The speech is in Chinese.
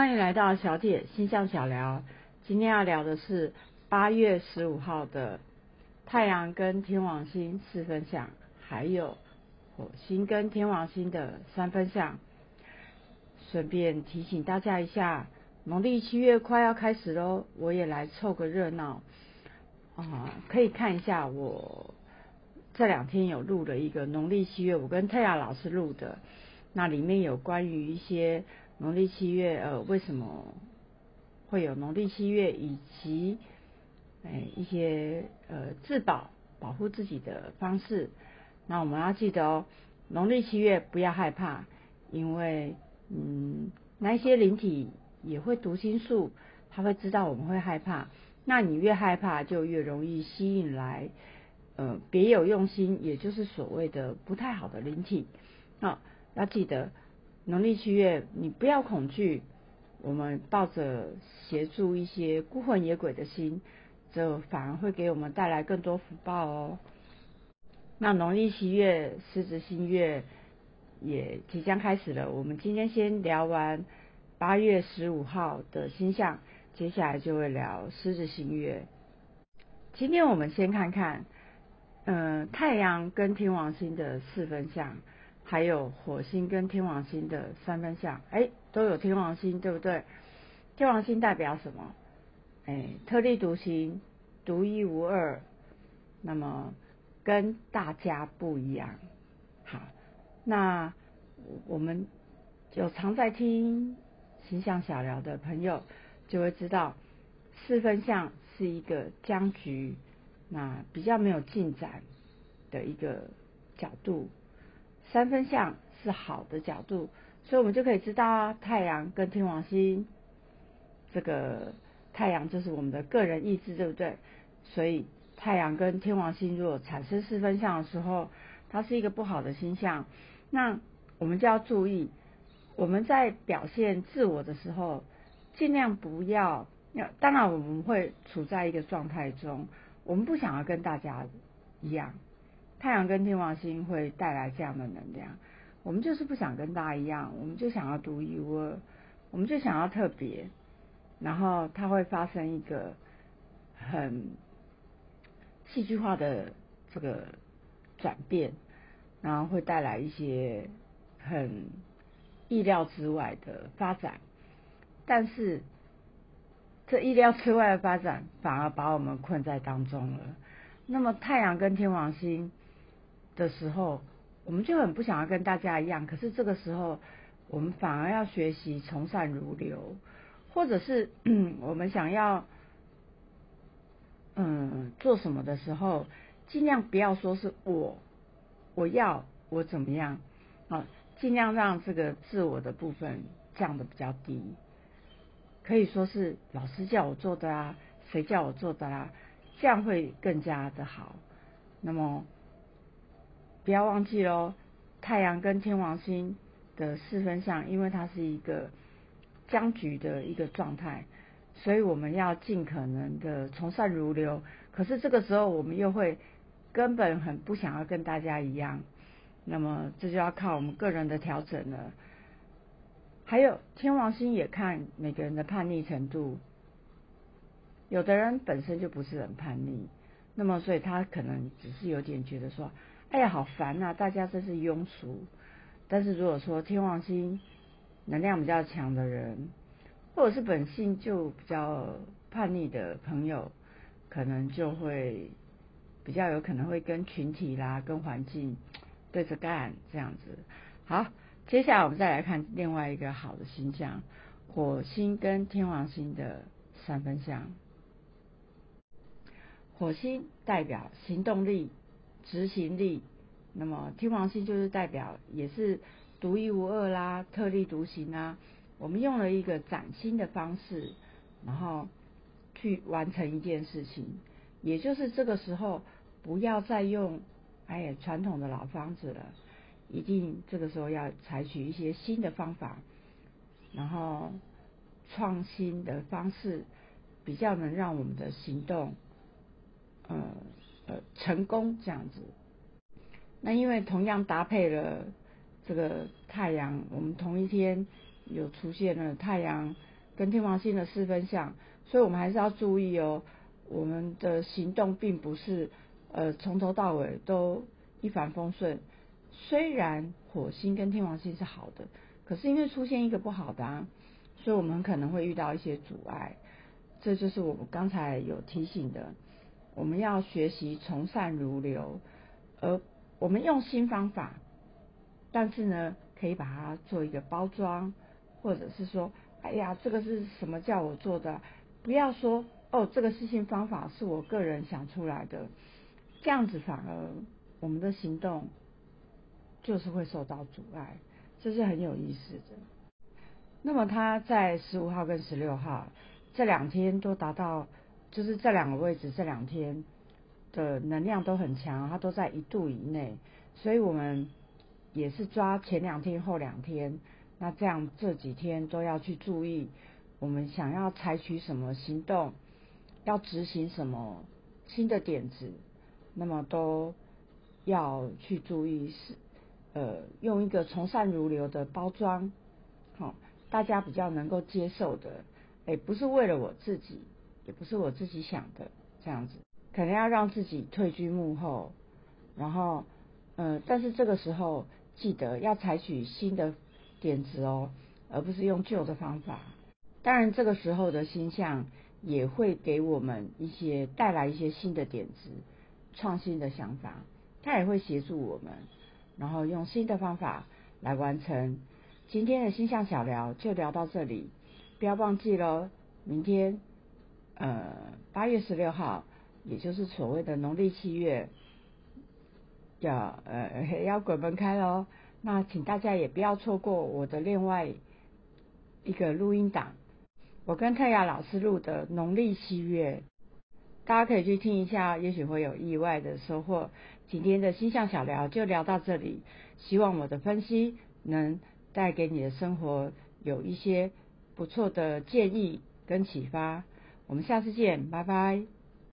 欢迎来到小姐星象小聊。今天要聊的是八月十五号的太阳跟天王星四分相，还有火星跟天王星的三分相。顺便提醒大家一下，农历七月快要开始喽，我也来凑个热闹啊！可以看一下我这两天有录了一个农历七月，我跟泰雅老师录的，那里面有关于一些。农历七月，呃，为什么会有农历七月？以及，哎，一些呃自保、保护自己的方式。那我们要记得哦，农历七月不要害怕，因为，嗯，那一些灵体也会读心术，他会知道我们会害怕。那你越害怕，就越容易吸引来，呃，别有用心，也就是所谓的不太好的灵体。啊，要记得。农历七月，你不要恐惧，我们抱着协助一些孤魂野鬼的心，这反而会给我们带来更多福报哦。那农历七月，狮子新月也即将开始了。我们今天先聊完八月十五号的星象，接下来就会聊狮子新月。今天我们先看看，嗯，太阳跟天王星的四分相。还有火星跟天王星的三分相，哎，都有天王星，对不对？天王星代表什么？哎，特立独行，独一无二，那么跟大家不一样。好，那我们有常在听形象小聊的朋友就会知道，四分相是一个僵局，那比较没有进展的一个角度。三分相是好的角度，所以我们就可以知道啊太阳跟天王星，这个太阳就是我们的个人意志，对不对？所以太阳跟天王星如果产生四分相的时候，它是一个不好的星象。那我们就要注意，我们在表现自我的时候，尽量不要。当然我们会处在一个状态中，我们不想要跟大家一样。太阳跟天王星会带来这样的能量，我们就是不想跟大家一样，我们就想要独一无二，我们就想要特别，然后它会发生一个很戏剧化的这个转变，然后会带来一些很意料之外的发展，但是这意料之外的发展反而把我们困在当中了。那么太阳跟天王星。的时候，我们就很不想要跟大家一样。可是这个时候，我们反而要学习从善如流，或者是 我们想要嗯做什么的时候，尽量不要说是我我要我怎么样啊，尽量让这个自我的部分降的比较低。可以说是老师叫我做的啊，谁叫我做的啦，这样会更加的好。那么。不要忘记喽，太阳跟天王星的四分相，因为它是一个僵局的一个状态，所以我们要尽可能的从善如流。可是这个时候，我们又会根本很不想要跟大家一样，那么这就要靠我们个人的调整了。还有天王星也看每个人的叛逆程度，有的人本身就不是很叛逆，那么所以他可能只是有点觉得说。哎呀，好烦呐！大家真是庸俗。但是如果说天王星能量比较强的人，或者是本性就比较叛逆的朋友，可能就会比较有可能会跟群体啦、跟环境对着干这样子。好，接下来我们再来看另外一个好的星象——火星跟天王星的三分相。火星代表行动力。执行力，那么天王星就是代表也是独一无二啦，特立独行啊。我们用了一个崭新的方式，然后去完成一件事情，也就是这个时候不要再用哎呀传统的老方子了，一定这个时候要采取一些新的方法，然后创新的方式比较能让我们的行动，呃。成功这样子，那因为同样搭配了这个太阳，我们同一天有出现了太阳跟天王星的四分相，所以我们还是要注意哦，我们的行动并不是呃从头到尾都一帆风顺。虽然火星跟天王星是好的，可是因为出现一个不好的啊，所以我们可能会遇到一些阻碍。这就是我们刚才有提醒的，我们要学习从善如流，而我们用新方法，但是呢，可以把它做一个包装，或者是说，哎呀，这个是什么叫我做的？不要说哦，这个事情方法，是我个人想出来的，这样子反而我们的行动就是会受到阻碍，这是很有意思的。那么他在十五号跟十六号。这两天都达到，就是这两个位置这两天的能量都很强，它都在一度以内，所以我们也是抓前两天后两天，那这样这几天都要去注意，我们想要采取什么行动，要执行什么新的点子，那么都要去注意是呃用一个从善如流的包装，好，大家比较能够接受的。也不是为了我自己，也不是我自己想的这样子，可能要让自己退居幕后，然后，嗯，但是这个时候记得要采取新的点子哦，而不是用旧的方法。当然，这个时候的星象也会给我们一些带来一些新的点子、创新的想法，它也会协助我们，然后用新的方法来完成今天的星象小聊，就聊到这里。不要忘记喽，明天呃八月十六号，也就是所谓的农历七月，要呃要鬼门开喽。那请大家也不要错过我的另外一个录音档，我跟泰雅老师录的农历七月，大家可以去听一下，也许会有意外的收获。今天的星象小聊就聊到这里，希望我的分析能带给你的生活有一些。不错的建议跟启发，我们下次见，拜拜。